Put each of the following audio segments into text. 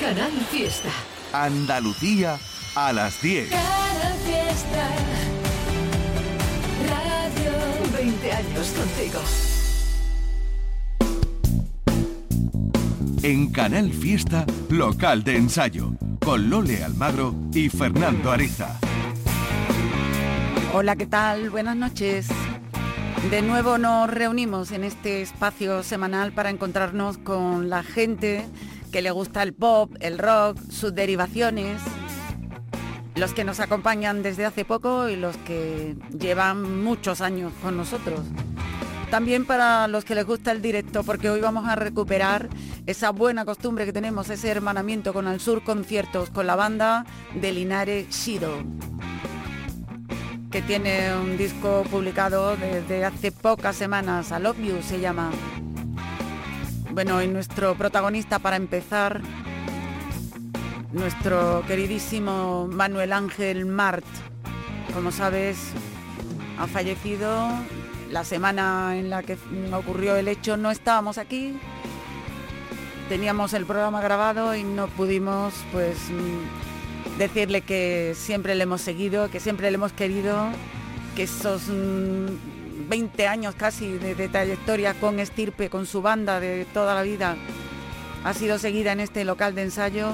Canal Fiesta. Andalucía a las 10. Canal Fiesta. Radio 20 años contigo. En Canal Fiesta, local de ensayo, con Lole Almagro y Fernando Ariza. Hola, ¿qué tal? Buenas noches. De nuevo nos reunimos en este espacio semanal para encontrarnos con la gente que le gusta el pop, el rock, sus derivaciones, los que nos acompañan desde hace poco y los que llevan muchos años con nosotros. También para los que les gusta el directo, porque hoy vamos a recuperar esa buena costumbre que tenemos, ese hermanamiento con Al Sur Conciertos, con la banda de Linares Shido que tiene un disco publicado desde hace pocas semanas, A Love se llama. Bueno, y nuestro protagonista para empezar, nuestro queridísimo Manuel Ángel Mart, como sabes, ha fallecido. La semana en la que ocurrió el hecho, no estábamos aquí, teníamos el programa grabado y no pudimos pues decirle que siempre le hemos seguido, que siempre le hemos querido, que esos 20 mm, años casi de, trayectoria con Estirpe, con su banda de toda la vida, ha sido seguida en este local de ensayo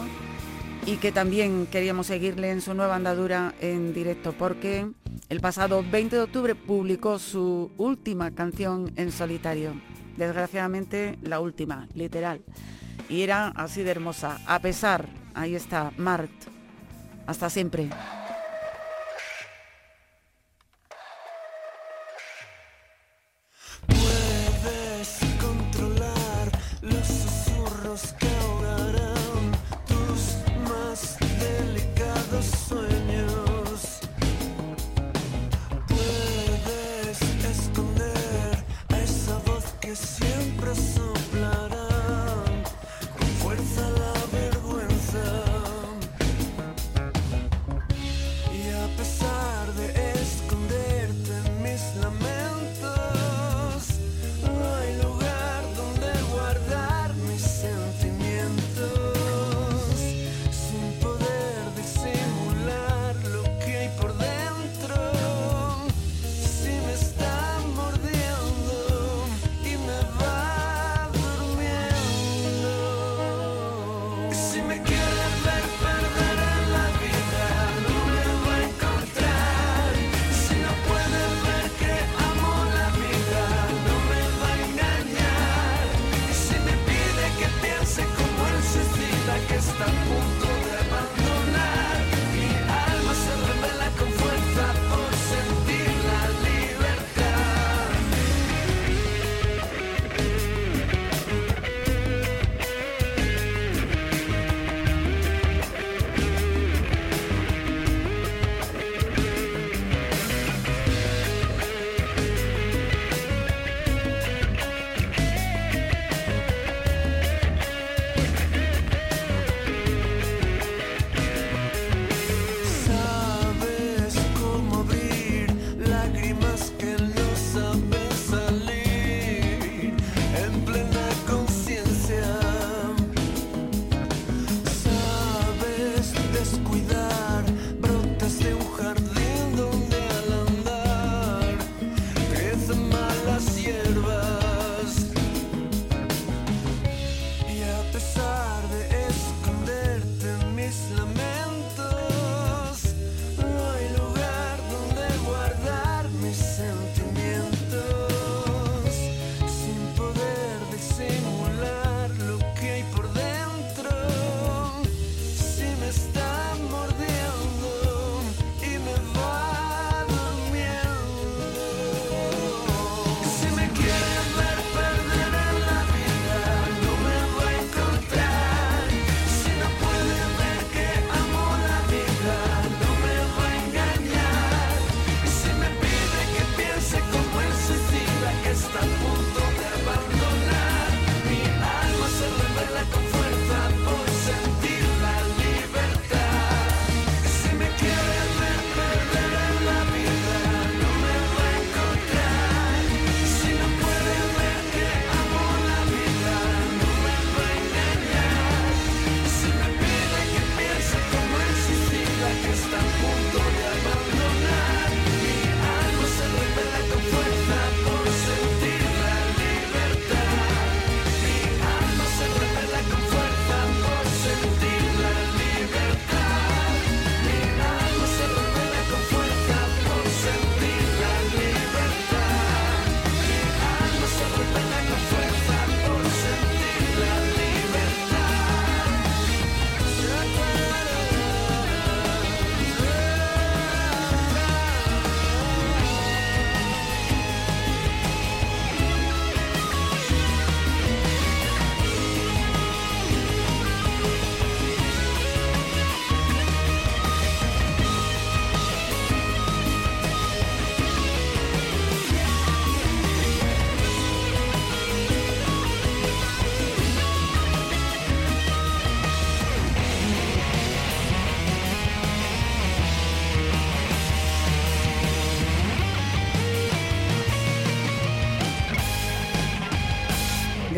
y que también queríamos seguirle en su nueva andadura en directo porque el pasado 20 de octubre publicó su última canción en solitario. Desgraciadamente la última, literal. Y era así de hermosa. A pesar, ahí está, Mart, hasta siempre.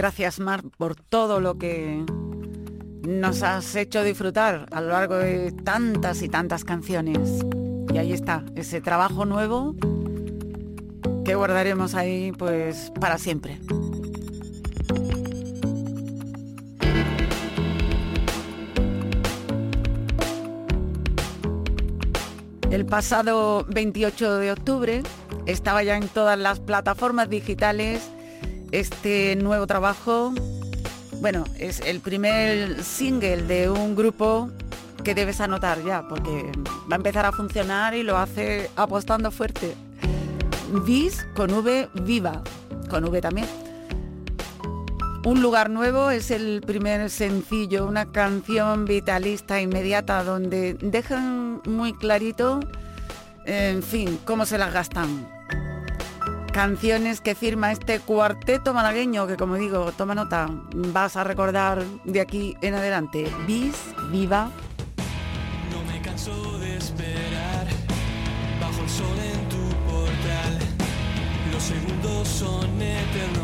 Gracias, Mar, por todo lo que nos has hecho disfrutar a lo largo de tantas y tantas canciones. Y ahí está, ese trabajo nuevo que guardaremos ahí pues para siempre. El pasado 28 de octubre estaba ya en todas las plataformas digitales este nuevo trabajo. Bueno, es el primer single de un grupo que debes anotar ya, porque va a empezar a funcionar y lo hace apostando fuerte. Vis con V viva, con V también. Un lugar nuevo es el primer sencillo, una canción vitalista inmediata donde dejan muy clarito, en fin, cómo se las gastan. Canciones que firma este cuarteto malagueño que como digo, toma nota, vas a recordar de aquí en adelante. Bis, viva. No me canso de esperar bajo el sol en tu portal. Los segundos son eternos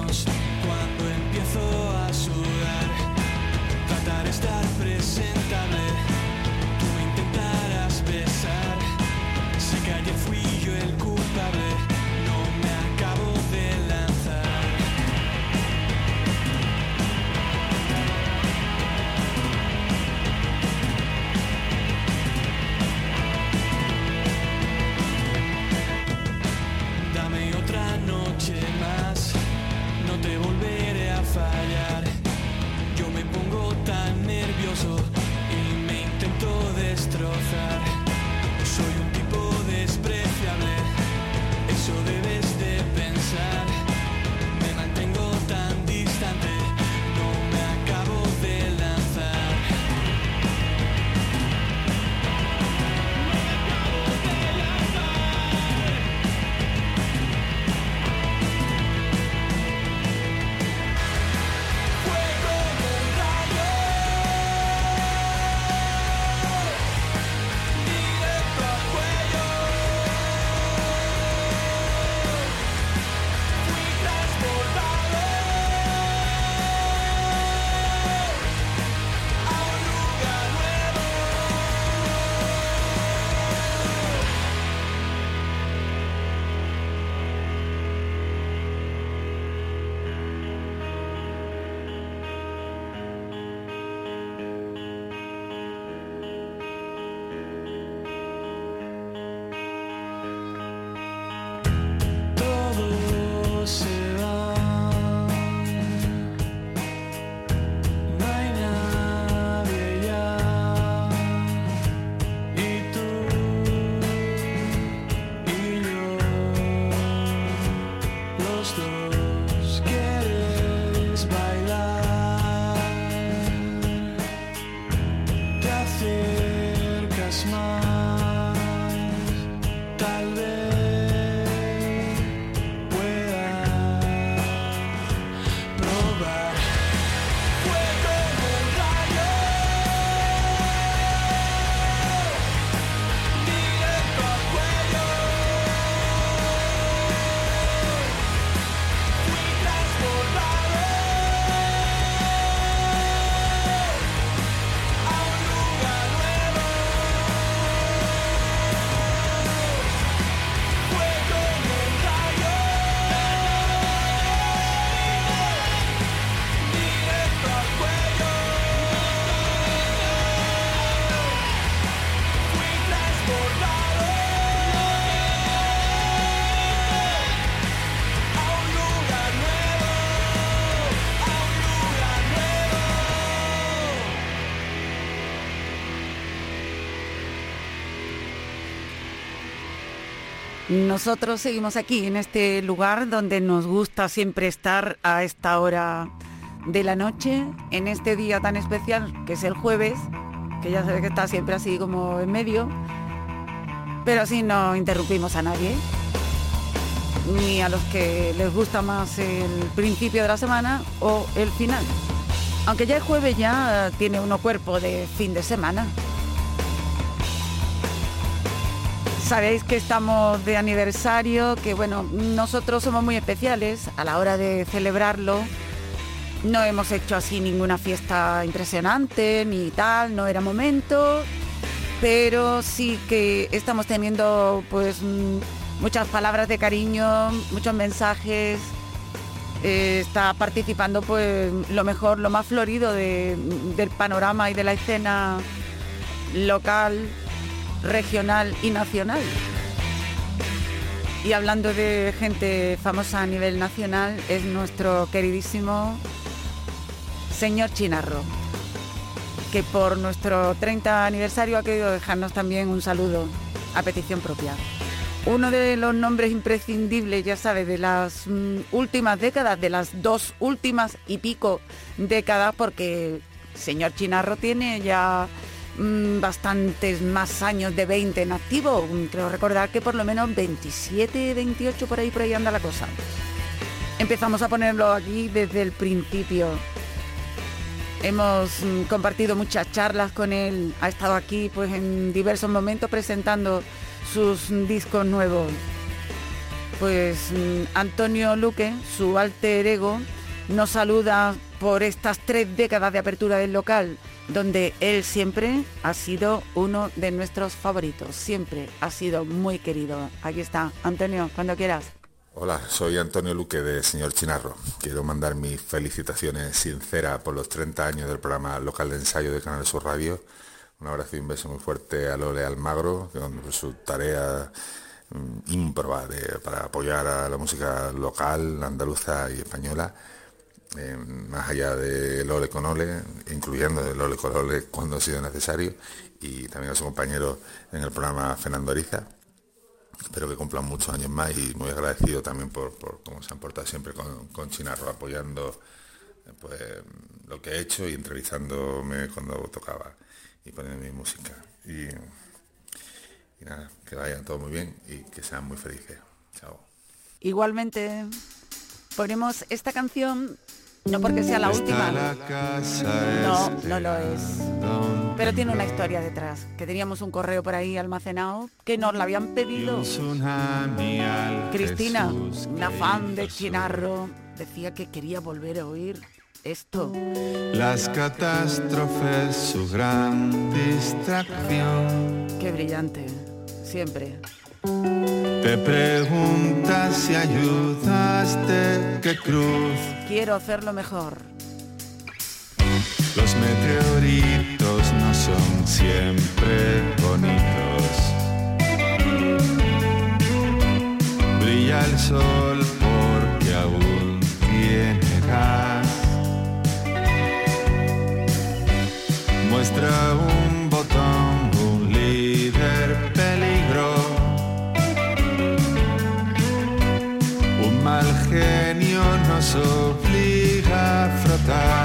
Nosotros seguimos aquí en este lugar donde nos gusta siempre estar a esta hora de la noche, en este día tan especial que es el jueves, que ya sabes que está siempre así como en medio, pero así no interrumpimos a nadie, ni a los que les gusta más el principio de la semana o el final. Aunque ya el jueves ya tiene uno cuerpo de fin de semana. Sabéis que estamos de aniversario, que bueno, nosotros somos muy especiales a la hora de celebrarlo. No hemos hecho así ninguna fiesta impresionante ni tal, no era momento, pero sí que estamos teniendo pues mm, muchas palabras de cariño, muchos mensajes. Eh, está participando pues lo mejor, lo más florido de- del panorama y de la escena local, regional y nacional. Y hablando de gente famosa a nivel nacional, es nuestro queridísimo señor Chinarro, que por nuestro 30 aniversario ha querido dejarnos también un saludo a petición propia. Uno de los nombres imprescindibles, ya sabe, de las mm, últimas décadas, de las dos últimas y pico décadas, porque señor Chinarro tiene ya mm, bastantes más años de 20 en activo. Mm, Creo recordar que por lo menos 27, 28 por ahí, por ahí anda la cosa. Empezamos a ponerlo aquí desde el principio. Hemos mm, compartido muchas charlas con él, ha estado aquí pues en diversos momentos presentando sus discos nuevos. Pues Antonio Luque, su alter ego, nos saluda por estas tres décadas de apertura del local, donde él siempre ha sido uno de nuestros favoritos, siempre ha sido muy querido. Aquí está, Antonio, cuando quieras. Hola, soy Antonio Luque de Señor Chinarro. Quiero mandar mis felicitaciones sinceras por los 30 años del programa local de ensayo de Canal Sur Radio. Un abrazo y un beso muy fuerte a Lole Almagro, con su tarea mm, ímproba de- para apoyar a la música local, andaluza y española. Eh, más allá de Lole con Ole, incluyendo de Lole con Ole cuando ha sido necesario, y también a su compañero en el programa Fernando Ariza. Espero que cumplan muchos años más y muy agradecido también por, por cómo se han portado siempre con, con Chinarro, apoyando eh, pues, lo que he hecho y entrevistándome cuando tocaba y poniendo mi música. Y, y nada, que vayan todo muy bien y que sean muy felices. Chao. Igualmente, ponemos esta canción, no porque sea la última, no, no lo es, pero tiene una historia detrás, que teníamos un correo por ahí almacenado, que nos la habían pedido. Cristina, una fan de Chinarro, decía que quería volver a oír esto. Las catástrofes, su gran distracción. Qué brillante, siempre. Te preguntas si ayudaste, qué cruz. Quiero hacerlo mejor. Los meteoritos no son siempre bonitos. Brilla el sol porque aún tiene gas. Muestra un genio nos obliga a frotar.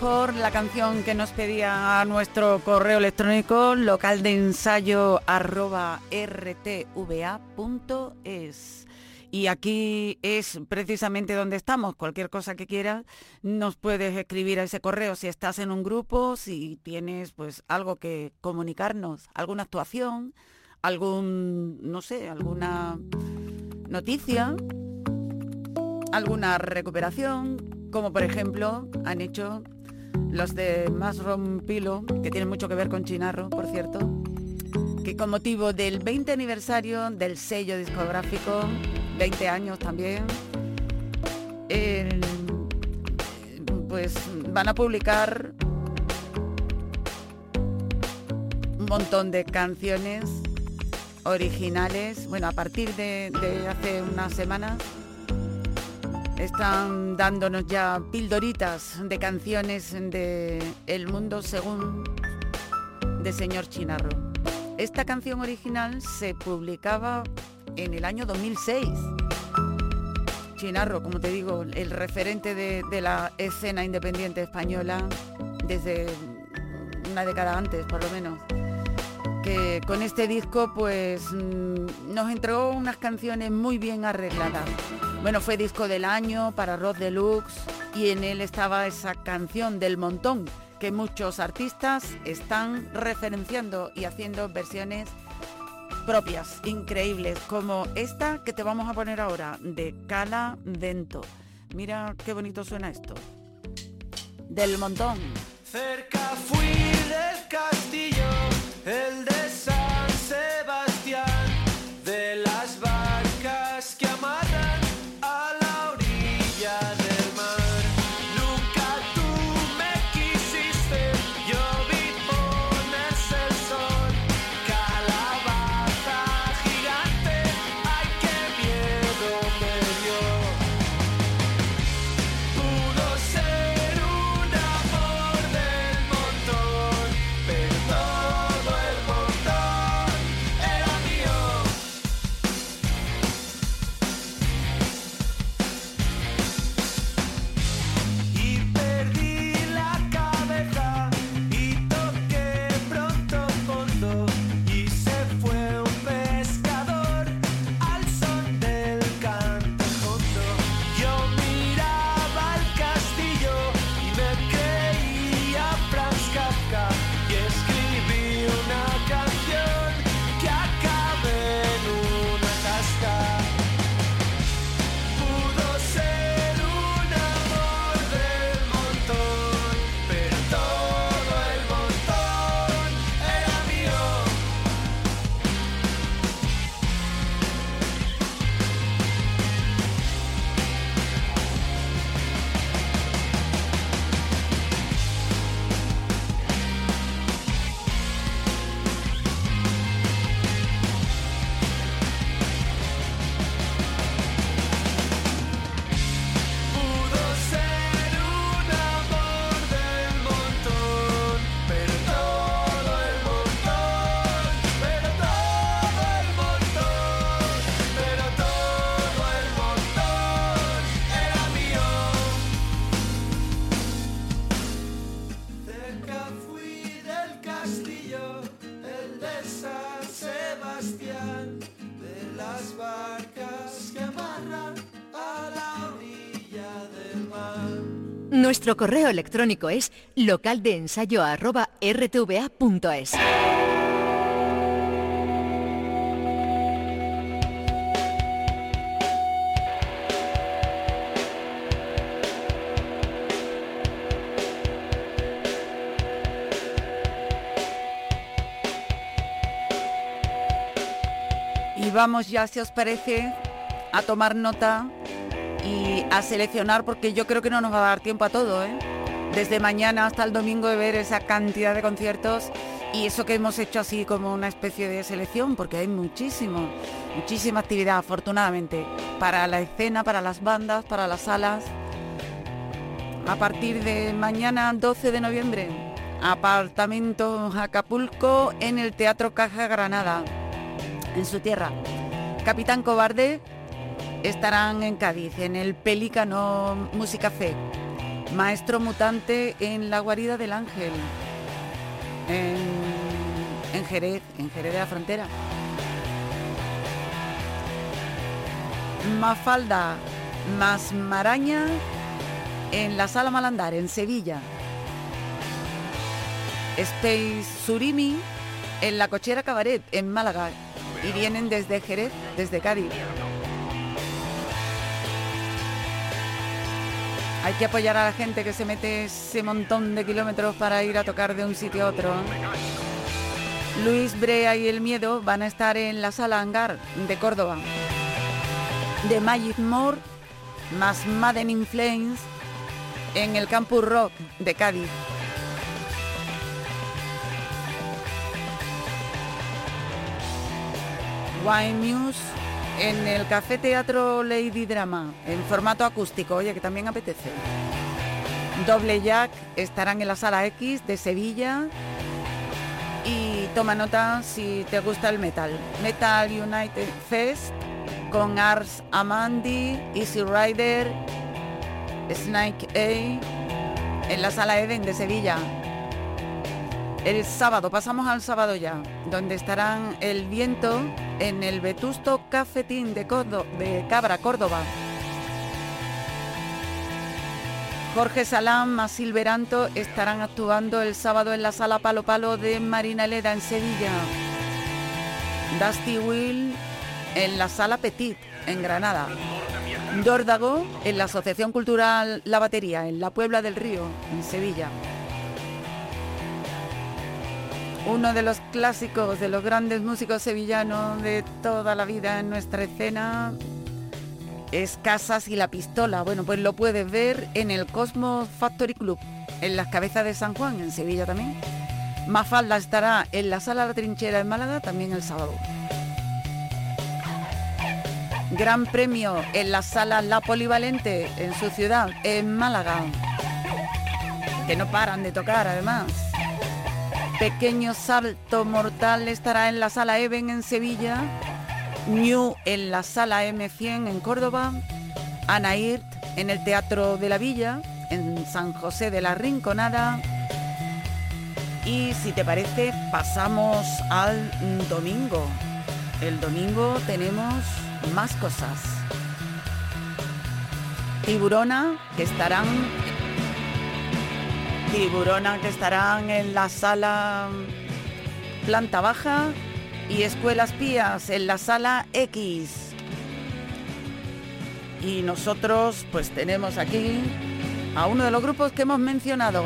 La canción que nos pedía a nuestro correo electrónico local de ensayo arroba rtva.es. Y aquí es precisamente donde estamos. Cualquier cosa que quieras, nos puedes escribir a ese correo si estás en un grupo, si tienes pues algo que comunicarnos, alguna actuación, algún, no sé, alguna noticia, alguna recuperación, como por ejemplo han hecho los de Más Rompilo, que tienen mucho que ver con Chinarro, por cierto, que con motivo del 20 aniversario del sello discográfico 20 años también. pues van a publicar un montón de canciones originales. Bueno, a partir de, hace unas semanas están dándonos ya pildoritas de canciones de El Mundo según de Señor Chinarro. Esta canción original se publicaba en el año 2006. Chinarro, como te digo, el referente de, la escena independiente española desde una década antes, por lo menos. Con este disco pues mm, nos entregó unas canciones muy bien arregladas. Bueno, fue disco del año para Rod Deluxe y en él estaba esa canción del montón que muchos artistas están referenciando y haciendo versiones propias, increíbles, como esta que te vamos a poner ahora, de Cala Dento. Mira qué bonito suena esto. Del montón. Cerca fui del castillo, el Nuestro correo electrónico es localdeensayo@rtva.es. Y vamos ya, si os parece, a tomar nota y a seleccionar, porque yo creo que no nos va a dar tiempo a todo, ¿eh? Desde mañana hasta el domingo de ver esa cantidad de conciertos y eso que hemos hecho así como una especie de selección, porque hay muchísimo, muchísima actividad, afortunadamente, para la escena, para las bandas, para las salas. A partir de mañana 12 de noviembre, apartamento Acapulco en el Teatro Caja Granada, en su tierra. Capitán Cobarde estarán en Cádiz, en el Pelícano Música Fe. maestro mutante en la guarida del ángel, en, en Jerez, en Jerez de la Frontera. Mafalda más Maraña en la Sala Malandar, en Sevilla. Space Surimi en la Cochera Cabaret, en Málaga. Y vienen desde Jerez, desde Cádiz. Hay que apoyar a la gente que se mete ese montón de kilómetros para ir a tocar de un sitio a otro. Luis Brea y El Miedo van a estar en la sala Hangar de Córdoba. De Magic More más Madden in Flames en el Campus Rock de Cádiz. Wine Muse en el Café Teatro Lady Drama en formato acústico, oye, que también apetece. Doble Jack estarán en la Sala X de Sevilla y toma nota si te gusta el metal. Metal United Fest con Ars Amandi, Easy Rider, Snake A en la Sala Eden de Sevilla. El sábado, pasamos al sábado ya, donde estarán El Viento en el Vetusto Cafetín de, Cabra, Córdoba. Jorge Salán más Silveranto estarán actuando el sábado en la Sala Palo Palo de Marina Leda en Sevilla. Dusty Will en la Sala Petit en Granada. Dórdago en la Asociación Cultural La Batería en la Puebla del Río en Sevilla uno de los clásicos de los grandes músicos sevillanos de toda la vida en nuestra escena es Casas y la Pistola. Bueno, pues lo puedes ver en el Cosmos Factory Club, en las cabezas de San Juan, en Sevilla también. Mafalda estará en la Sala La Trinchera en Málaga también el sábado. Gran premio en la Sala La Polivalente en su ciudad, en Málaga. Que no paran de tocar además. Pequeño Salto Mortal estará en la Sala Even en Sevilla, New en la Sala M100 en Córdoba, Anairt en el Teatro de la Villa, en San José de la Rinconada. Y si te parece, pasamos al domingo. El domingo tenemos más cosas. Tiburona, que estarán Tiburona que estarán en la sala planta baja y Escuelas Pías en la sala X. Y nosotros pues tenemos aquí a uno de los grupos que hemos mencionado.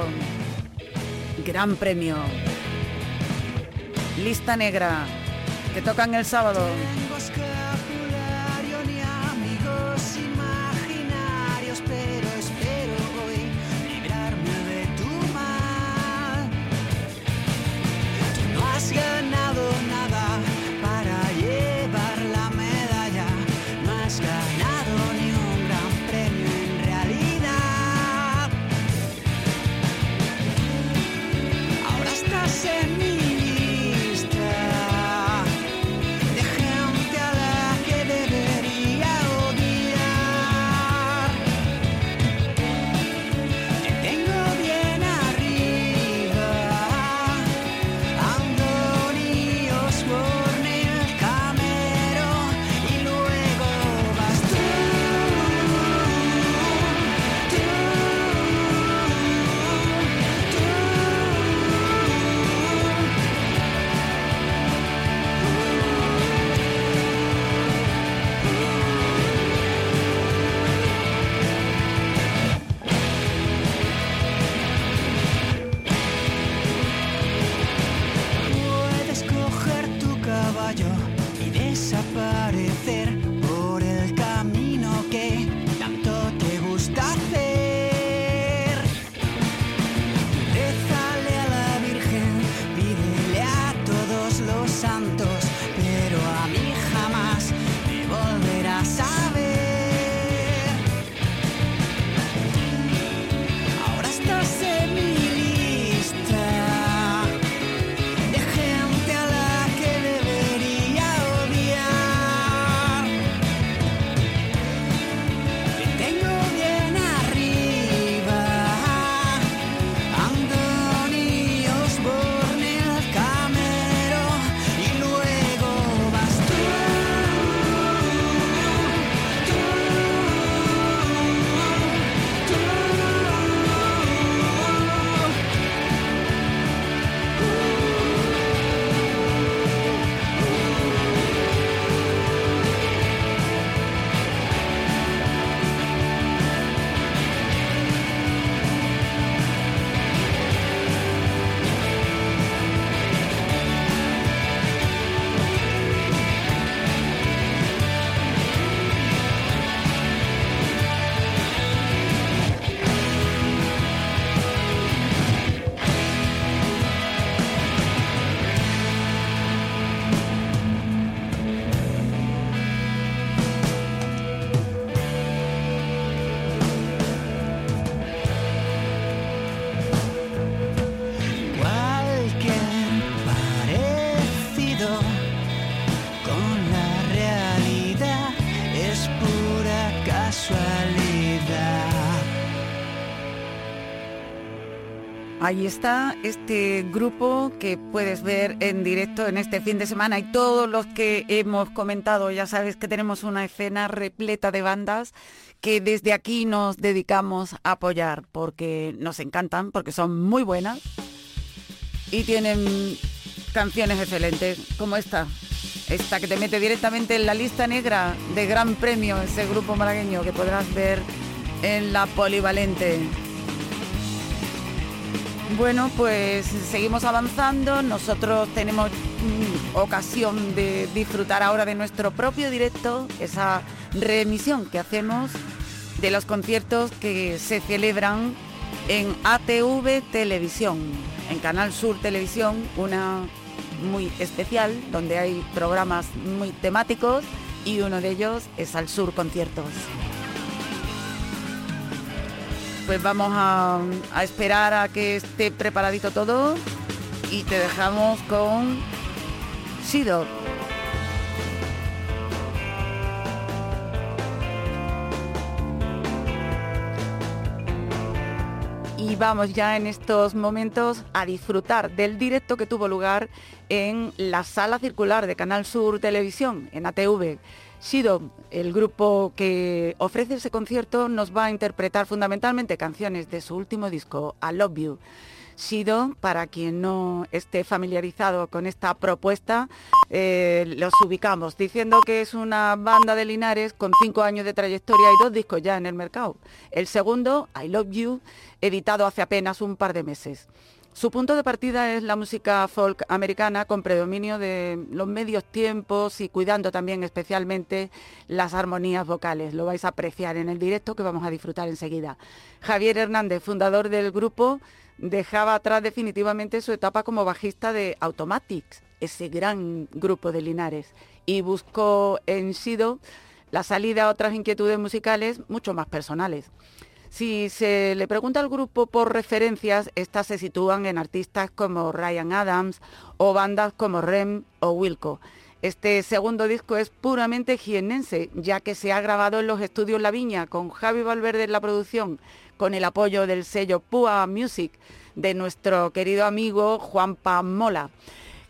Gran premio. Lista negra, que tocan el sábado. En mi Ahí está este grupo que puedes ver en directo en este fin de semana y todos los que hemos comentado, ya sabes que tenemos una escena repleta de bandas que desde aquí nos dedicamos a apoyar porque nos encantan, porque son muy buenas y tienen canciones excelentes como esta, esta que te mete directamente en la lista negra de Gran Premio, ese grupo malagueño que podrás ver en la polivalente. Bueno, pues seguimos avanzando. Nosotros tenemos mm, ocasión de disfrutar ahora de nuestro propio directo, esa reemisión que hacemos de los conciertos que se celebran en ATV Televisión, en Canal Sur Televisión, una muy especial donde hay programas muy temáticos y uno de ellos es Al Sur Conciertos pues vamos a, esperar a que esté preparadito todo y te dejamos con Sido. Y vamos ya en estos momentos a disfrutar del directo que tuvo lugar en la sala circular de Canal Sur Televisión, en ATV. Sido, el grupo que ofrece ese concierto, nos va a interpretar fundamentalmente canciones de su último disco, I Love You. Sido, para quien no esté familiarizado con esta propuesta, eh, los ubicamos diciendo que es una banda de Linares con cinco años de trayectoria y dos discos ya en el mercado. El segundo, I Love You, editado hace apenas un par de meses. Su punto de partida es la música folk americana con predominio de los medios tiempos y cuidando también especialmente las armonías vocales. Lo vais a apreciar en el directo que vamos a disfrutar enseguida. Javier Hernández, fundador del grupo, dejaba atrás definitivamente su etapa como bajista de Automatics, ese gran grupo de Linares, y buscó en Sido la salida a otras inquietudes musicales mucho más personales. Si se le pregunta al grupo por referencias, estas se sitúan en artistas como Ryan Adams o bandas como Rem o Wilco. Este segundo disco es puramente jiennense, ya que se ha grabado en los estudios La Viña, con Javi Valverde en la producción, con el apoyo del sello Pua Music de nuestro querido amigo Juan Mola,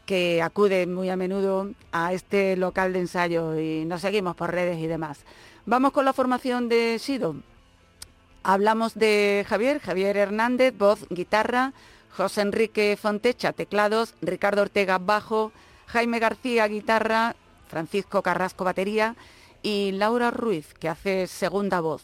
que acude muy a menudo a este local de ensayo y nos seguimos por redes y demás. Vamos con la formación de Sido. Hablamos de Javier, Javier Hernández, voz, guitarra, José Enrique Fontecha, teclados, Ricardo Ortega, bajo, Jaime García, guitarra, Francisco Carrasco, batería y Laura Ruiz, que hace segunda voz.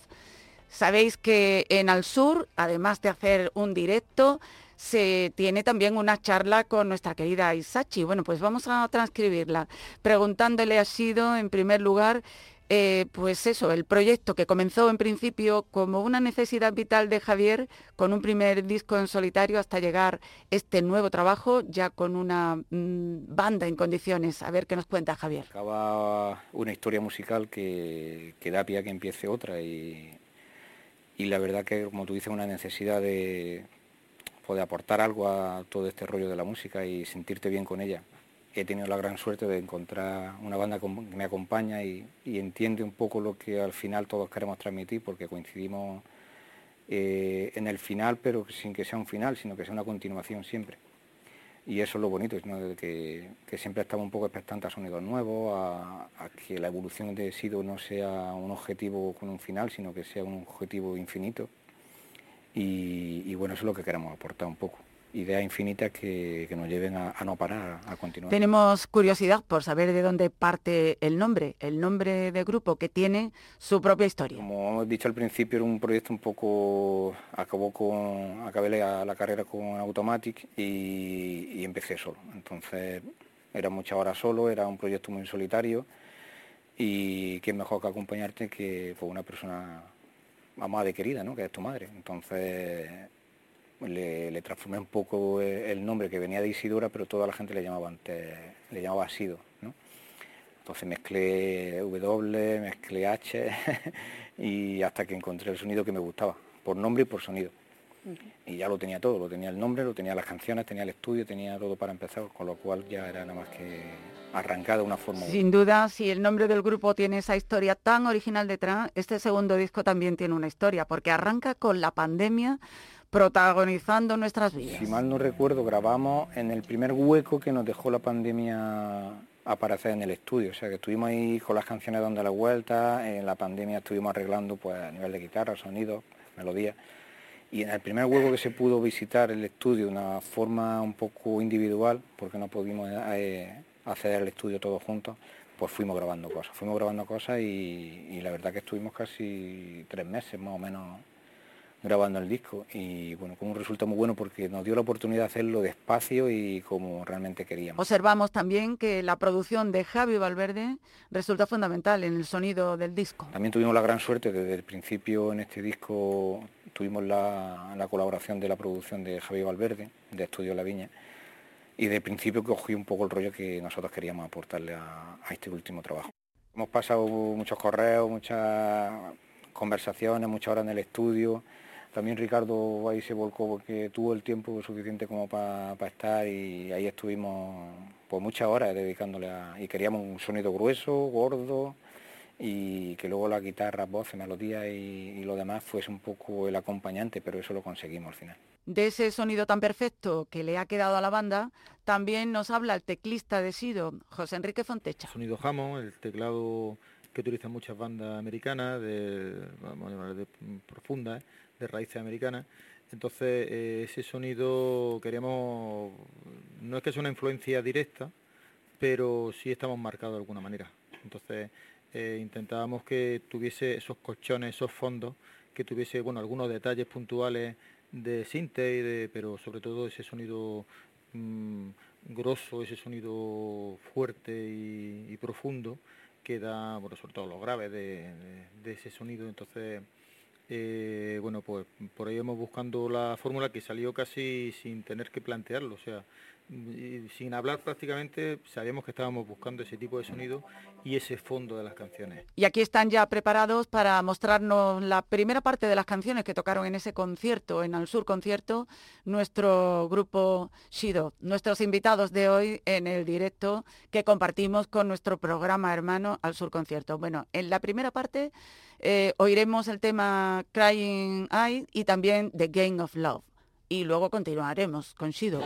Sabéis que en Al Sur, además de hacer un directo, se tiene también una charla con nuestra querida Isachi. Bueno, pues vamos a transcribirla, preguntándole a Sido, en primer lugar, eh, pues eso, el proyecto que comenzó en principio como una necesidad vital de Javier, con un primer disco en solitario hasta llegar este nuevo trabajo ya con una mm, banda en condiciones. A ver qué nos cuenta Javier. Acaba una historia musical que, da pie a que empiece otra y, y la verdad que, como tú dices, una necesidad de poder aportar algo a todo este rollo de la música y sentirte bien con ella he tenido la gran suerte de encontrar una banda que me acompaña y, entiende un poco lo que al final todos queremos transmitir, porque coincidimos eh, en el final, pero sin que sea un final, sino que sea una continuación siempre. Y eso es lo bonito, que, siempre estamos un poco expectantes a sonidos nuevos, a, que la evolución de Sido no sea un objetivo con un final, sino que sea un objetivo infinito. y bueno, eso es lo que queremos aportar un poco ideas infinitas que, nos lleven a, no parar, a, continuar. Tenemos curiosidad por saber de dónde parte el nombre, el nombre del grupo que tiene su propia historia. Como hemos dicho al principio, era un proyecto un poco, acabó con, acabé la, carrera con Automatic y, empecé solo. Entonces era muchas horas solo, era un proyecto muy solitario y qué mejor que acompañarte que fue una persona amada y querida, ¿no? que es tu madre. Entonces le, transformé un poco el nombre que venía de Isidora, pero toda la gente le llamaba antes, le llamaba Sido, ¿no? Entonces mezclé W, mezclé H y hasta que encontré el sonido que me gustaba, por nombre y por sonido. Y ya lo tenía todo, lo tenía el nombre, lo tenía las canciones, tenía el estudio, tenía todo para empezar, con lo cual ya era nada más que arrancar de una forma. Sin duda, si el nombre del grupo tiene esa historia tan original detrás, este segundo disco también tiene una historia, porque arranca con la pandemia protagonizando nuestras vidas. Si mal no recuerdo, grabamos en el primer hueco que nos dejó la pandemia aparecer en el estudio, o sea que estuvimos ahí con las canciones dando la vuelta, en la pandemia estuvimos arreglando pues a nivel de guitarra, sonidos, melodías, y en el primer hueco que se pudo visitar el estudio una forma un poco individual, porque no pudimos eh, acceder al estudio todos juntos, pues fuimos grabando cosas, fuimos grabando cosas y la verdad que estuvimos casi tres meses más o menos grabando el disco y bueno, con un resultado muy bueno porque nos dio la oportunidad de hacerlo despacio y como realmente queríamos. Observamos también que la producción de Javi Valverde resulta fundamental en el sonido del disco. También tuvimos la gran suerte desde el principio en este disco tuvimos la, la colaboración de la producción de Javi Valverde, de Estudio La Viña, y de principio cogí un poco el rollo que nosotros queríamos aportarle a, a este último trabajo. Hemos pasado muchos correos, muchas conversaciones, muchas horas en el estudio, también Ricardo ahí se volcó porque tuvo el tiempo suficiente como para estar y ahí estuvimos por muchas horas dedicándole a... y queríamos un sonido grueso, gordo y que luego la guitarra, voces, melodía y, y lo demás fuese un poco el acompañante, pero eso lo conseguimos al final. De ese sonido tan perfecto que le ha quedado a la banda, también nos habla el teclista de Sido, José Enrique Fontecha. Sonido Hammond, el teclado que utilizan muchas bandas americanas, de, vamos a llamar de profundas, de raíces americanas. Entonces, eh, ese sonido queremos, no es que sea una influencia directa, pero sí estamos marcados de alguna manera. Entonces, eh, intentábamos que tuviese esos colchones, esos fondos, que tuviese, bueno, algunos detalles puntuales de sinte, y de, pero sobre todo ese sonido mmm, grosso, ese sonido fuerte y, profundo que da, bueno, sobre todo los graves de, de ese sonido. Entonces, eh, bueno, pues por ahí hemos buscando la fórmula que salió casi sin tener que plantearlo, o sea, sin hablar prácticamente sabíamos que estábamos buscando ese tipo de sonido y ese fondo de las canciones. Y aquí están ya preparados para mostrarnos la primera parte de las canciones que tocaron en ese concierto, en Al Sur Concierto, nuestro grupo Shido, nuestros invitados de hoy en el directo que compartimos con nuestro programa hermano Al Sur Concierto. Bueno, en la primera parte eh, oiremos el tema Crying Eye y también The Game of Love. Y luego continuaremos con Shido.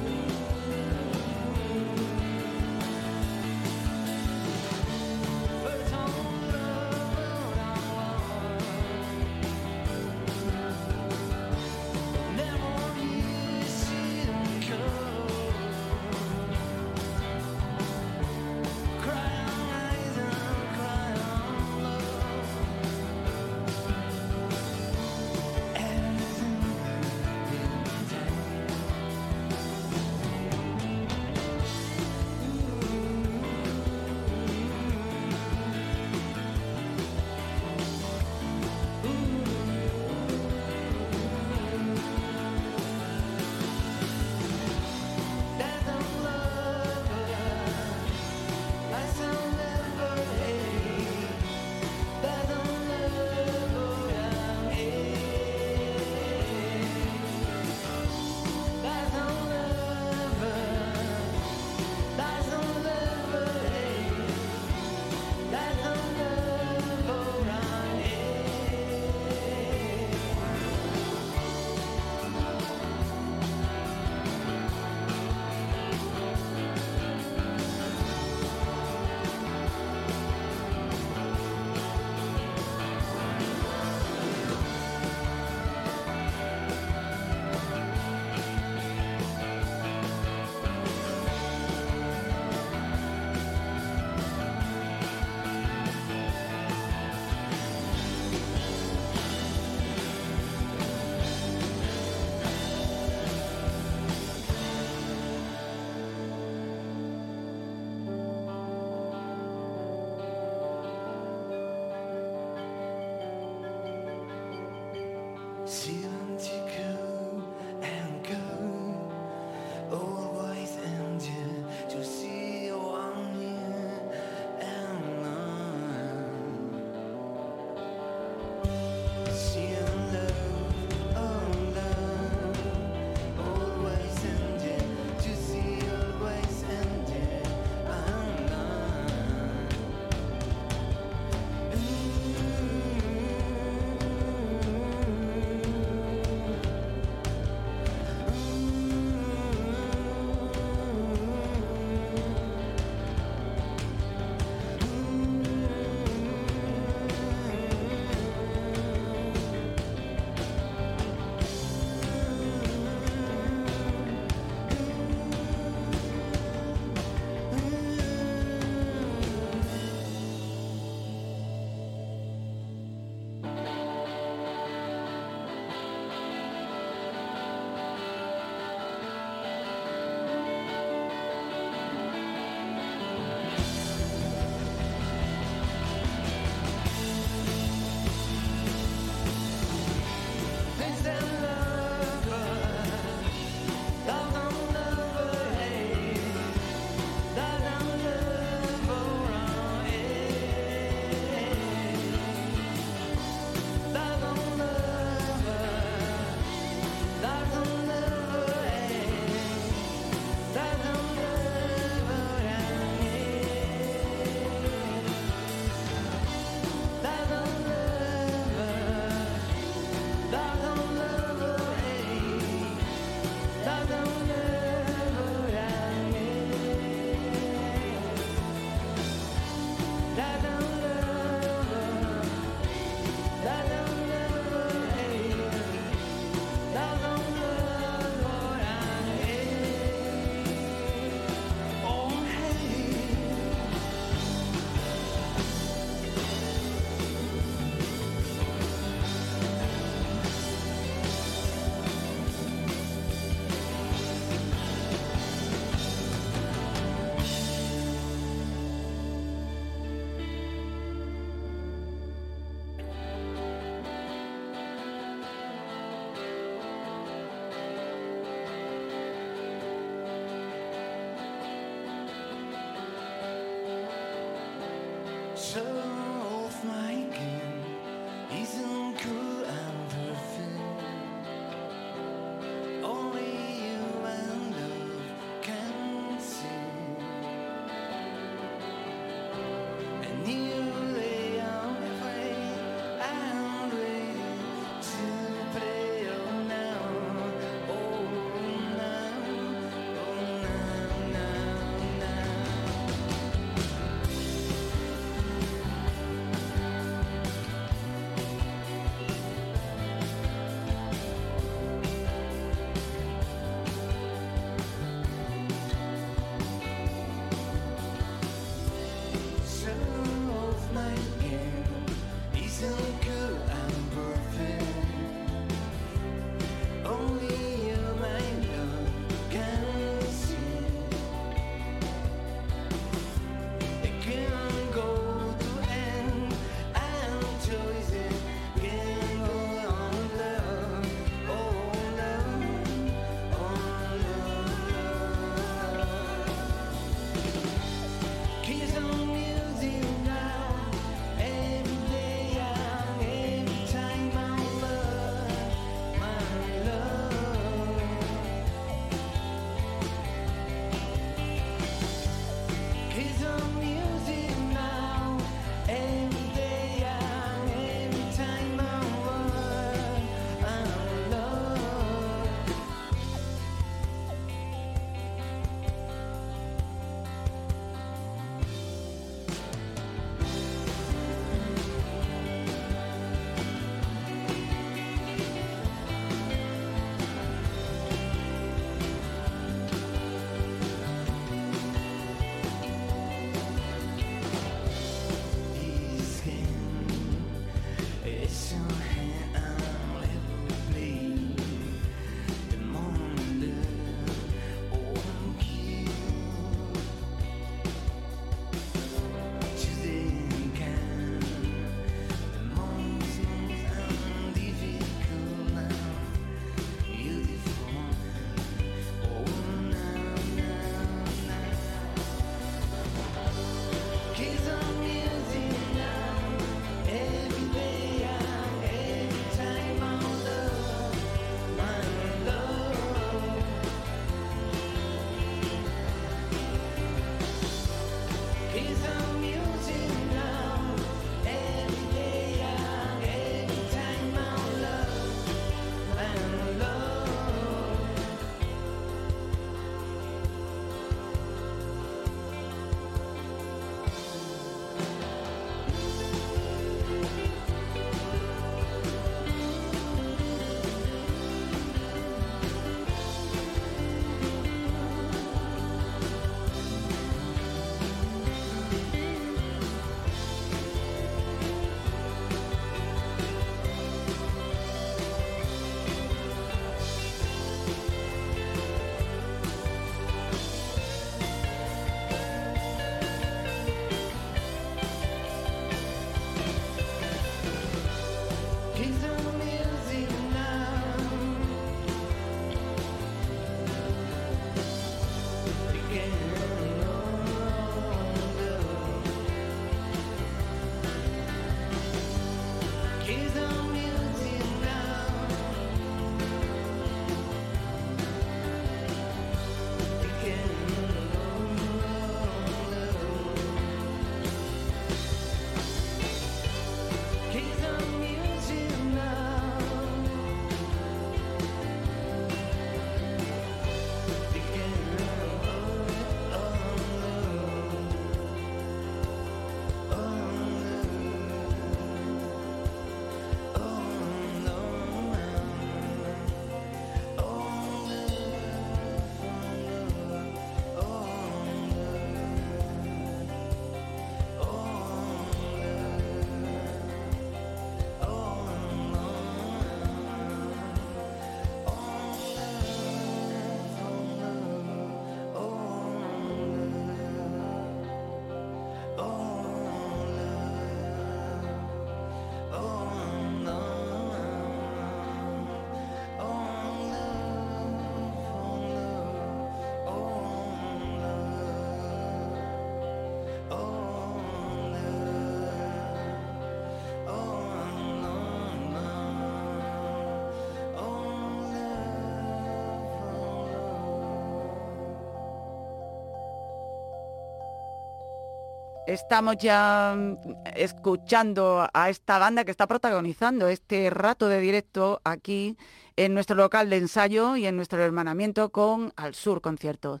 Estamos ya mm, escuchando a esta banda que está protagonizando este rato de directo aquí en nuestro local de ensayo y en nuestro hermanamiento con Al Sur Conciertos.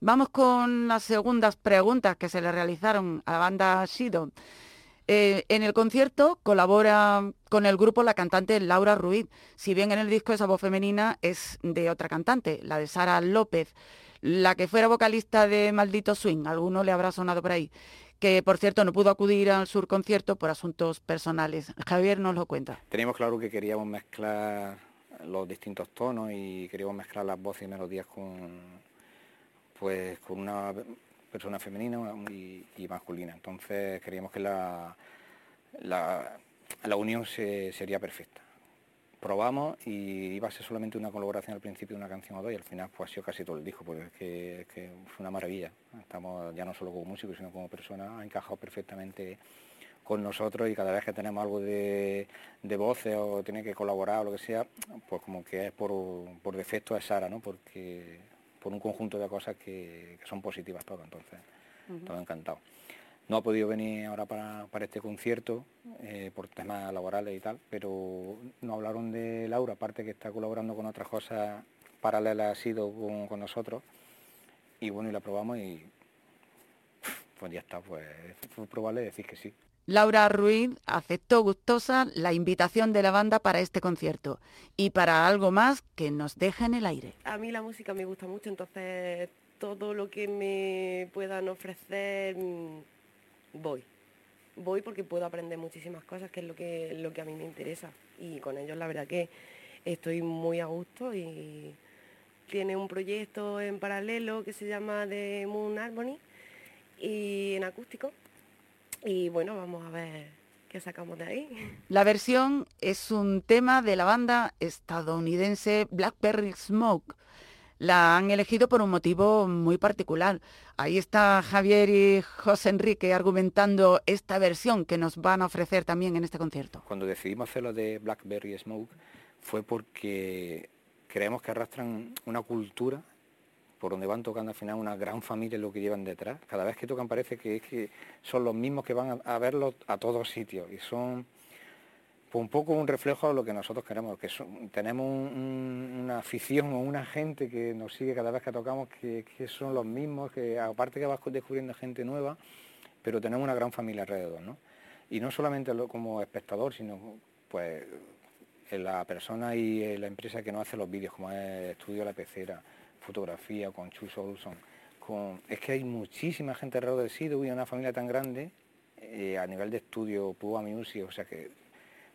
Vamos con las segundas preguntas que se le realizaron a la banda Shido. Eh, en el concierto colabora con el grupo la cantante Laura Ruiz, si bien en el disco esa voz femenina es de otra cantante, la de Sara López, la que fuera vocalista de Maldito Swing, alguno le habrá sonado por ahí, que por cierto no pudo acudir al sur concierto por asuntos personales. Javier nos lo cuenta. Teníamos claro que queríamos mezclar los distintos tonos y queríamos mezclar las voces y melodías con pues con una persona femenina y, masculina. Entonces queríamos que la, la, unión sería perfecta. Probamos y iba a ser solamente una colaboración al principio de una canción o dos y al final pues ha sido casi todo el disco, porque es que, fue una maravilla. Estamos ya no solo como músicos, sino como personas, ha encajado perfectamente con nosotros y cada vez que tenemos algo de, de voces o tiene que colaborar o lo que sea, pues como que es por, por defecto es Sara, ¿no? Porque por un conjunto de cosas que, son positivas todo, entonces, todo encantado. No ha podido venir ahora para, este concierto eh, por temas laborales y tal, pero no hablaron de Laura, aparte que está colaborando con otras cosas paralelas, ha sido con, nosotros, y bueno, y la probamos y pues ya está, pues fue probable decir que sí. Laura Ruiz aceptó gustosa la invitación de la banda para este concierto y para algo más que nos deja en el aire. A mí la música me gusta mucho, entonces todo lo que me puedan ofrecer voy. Voy porque puedo aprender muchísimas cosas, que es lo que, lo que a mí me interesa. Y con ellos la verdad que estoy muy a gusto y tiene un proyecto en paralelo que se llama The Moon Harmony y en acústico y bueno, vamos a ver qué sacamos de ahí. La versión es un tema de la banda estadounidense Blackberry Smoke. La han elegido por un motivo muy particular. Ahí está Javier y José Enrique argumentando esta versión que nos van a ofrecer también en este concierto. Cuando decidimos hacerlo de Blackberry Smoke fue porque creemos que arrastran una cultura por donde van tocando al final una gran familia lo que llevan detrás. Cada vez que tocan parece que, es que son los mismos que van a, verlos a todos sitios y son pues, un poco un reflejo de lo que nosotros queremos, que tenemos una afición o una gente que nos sigue cada vez que tocamos que, son los mismos, que aparte que vas descubriendo gente nueva, pero tenemos una gran familia alrededor, ¿no? Y no solamente como espectador, sino pues la persona y la empresa que nos hace los vídeos, como es Estudio La Pecera, fotografía, con Chus Olson, con... es que hay muchísima gente alrededor del sitio y una familia tan grande eh, a nivel de estudio, Pua Music, o sea que,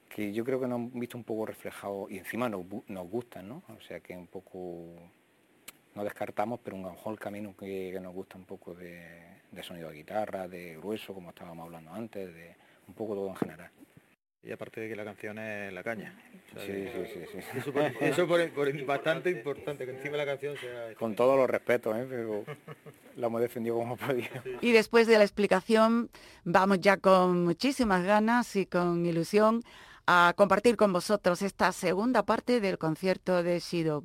que yo creo que nos han visto un poco reflejado y encima nos, nos gustan, ¿no? O sea que un poco no descartamos, pero un mejor el camino que, nos gusta un poco de, de, sonido de guitarra, de grueso, como estábamos hablando antes, de un poco todo en general. Y aparte de que la canción es la caña. sí, sí, sí, sí, Eso, por, bastante importante, que encima la canción sea... Con todos los respetos, ¿eh? pero la hemos defendido como podía. Y después de la explicación, vamos ya con muchísimas ganas y con ilusión a compartir con vosotros esta segunda parte del concierto de Shido.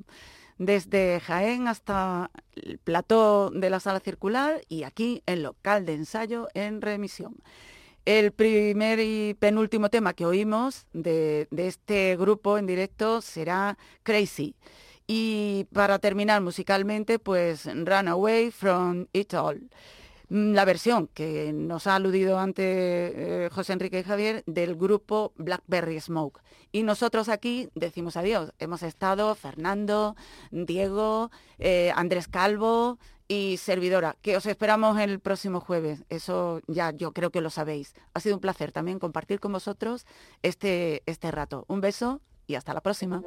Desde Jaén hasta el plató de la sala circular y aquí el local de ensayo en remisión. El primer y penúltimo tema que oímos de, este grupo en directo será Crazy. Y para terminar musicalmente, pues Run Away from It All. Mm, la versión que nos ha aludido antes eh, José Enrique y Javier del grupo Blackberry Smoke. Y nosotros aquí decimos adiós. Hemos estado Fernando, Diego, eh, Andrés Calvo, y servidora, que os esperamos el próximo jueves. Eso ya yo creo que lo sabéis. Ha sido un placer también compartir con vosotros este, este rato. Un beso y hasta la próxima.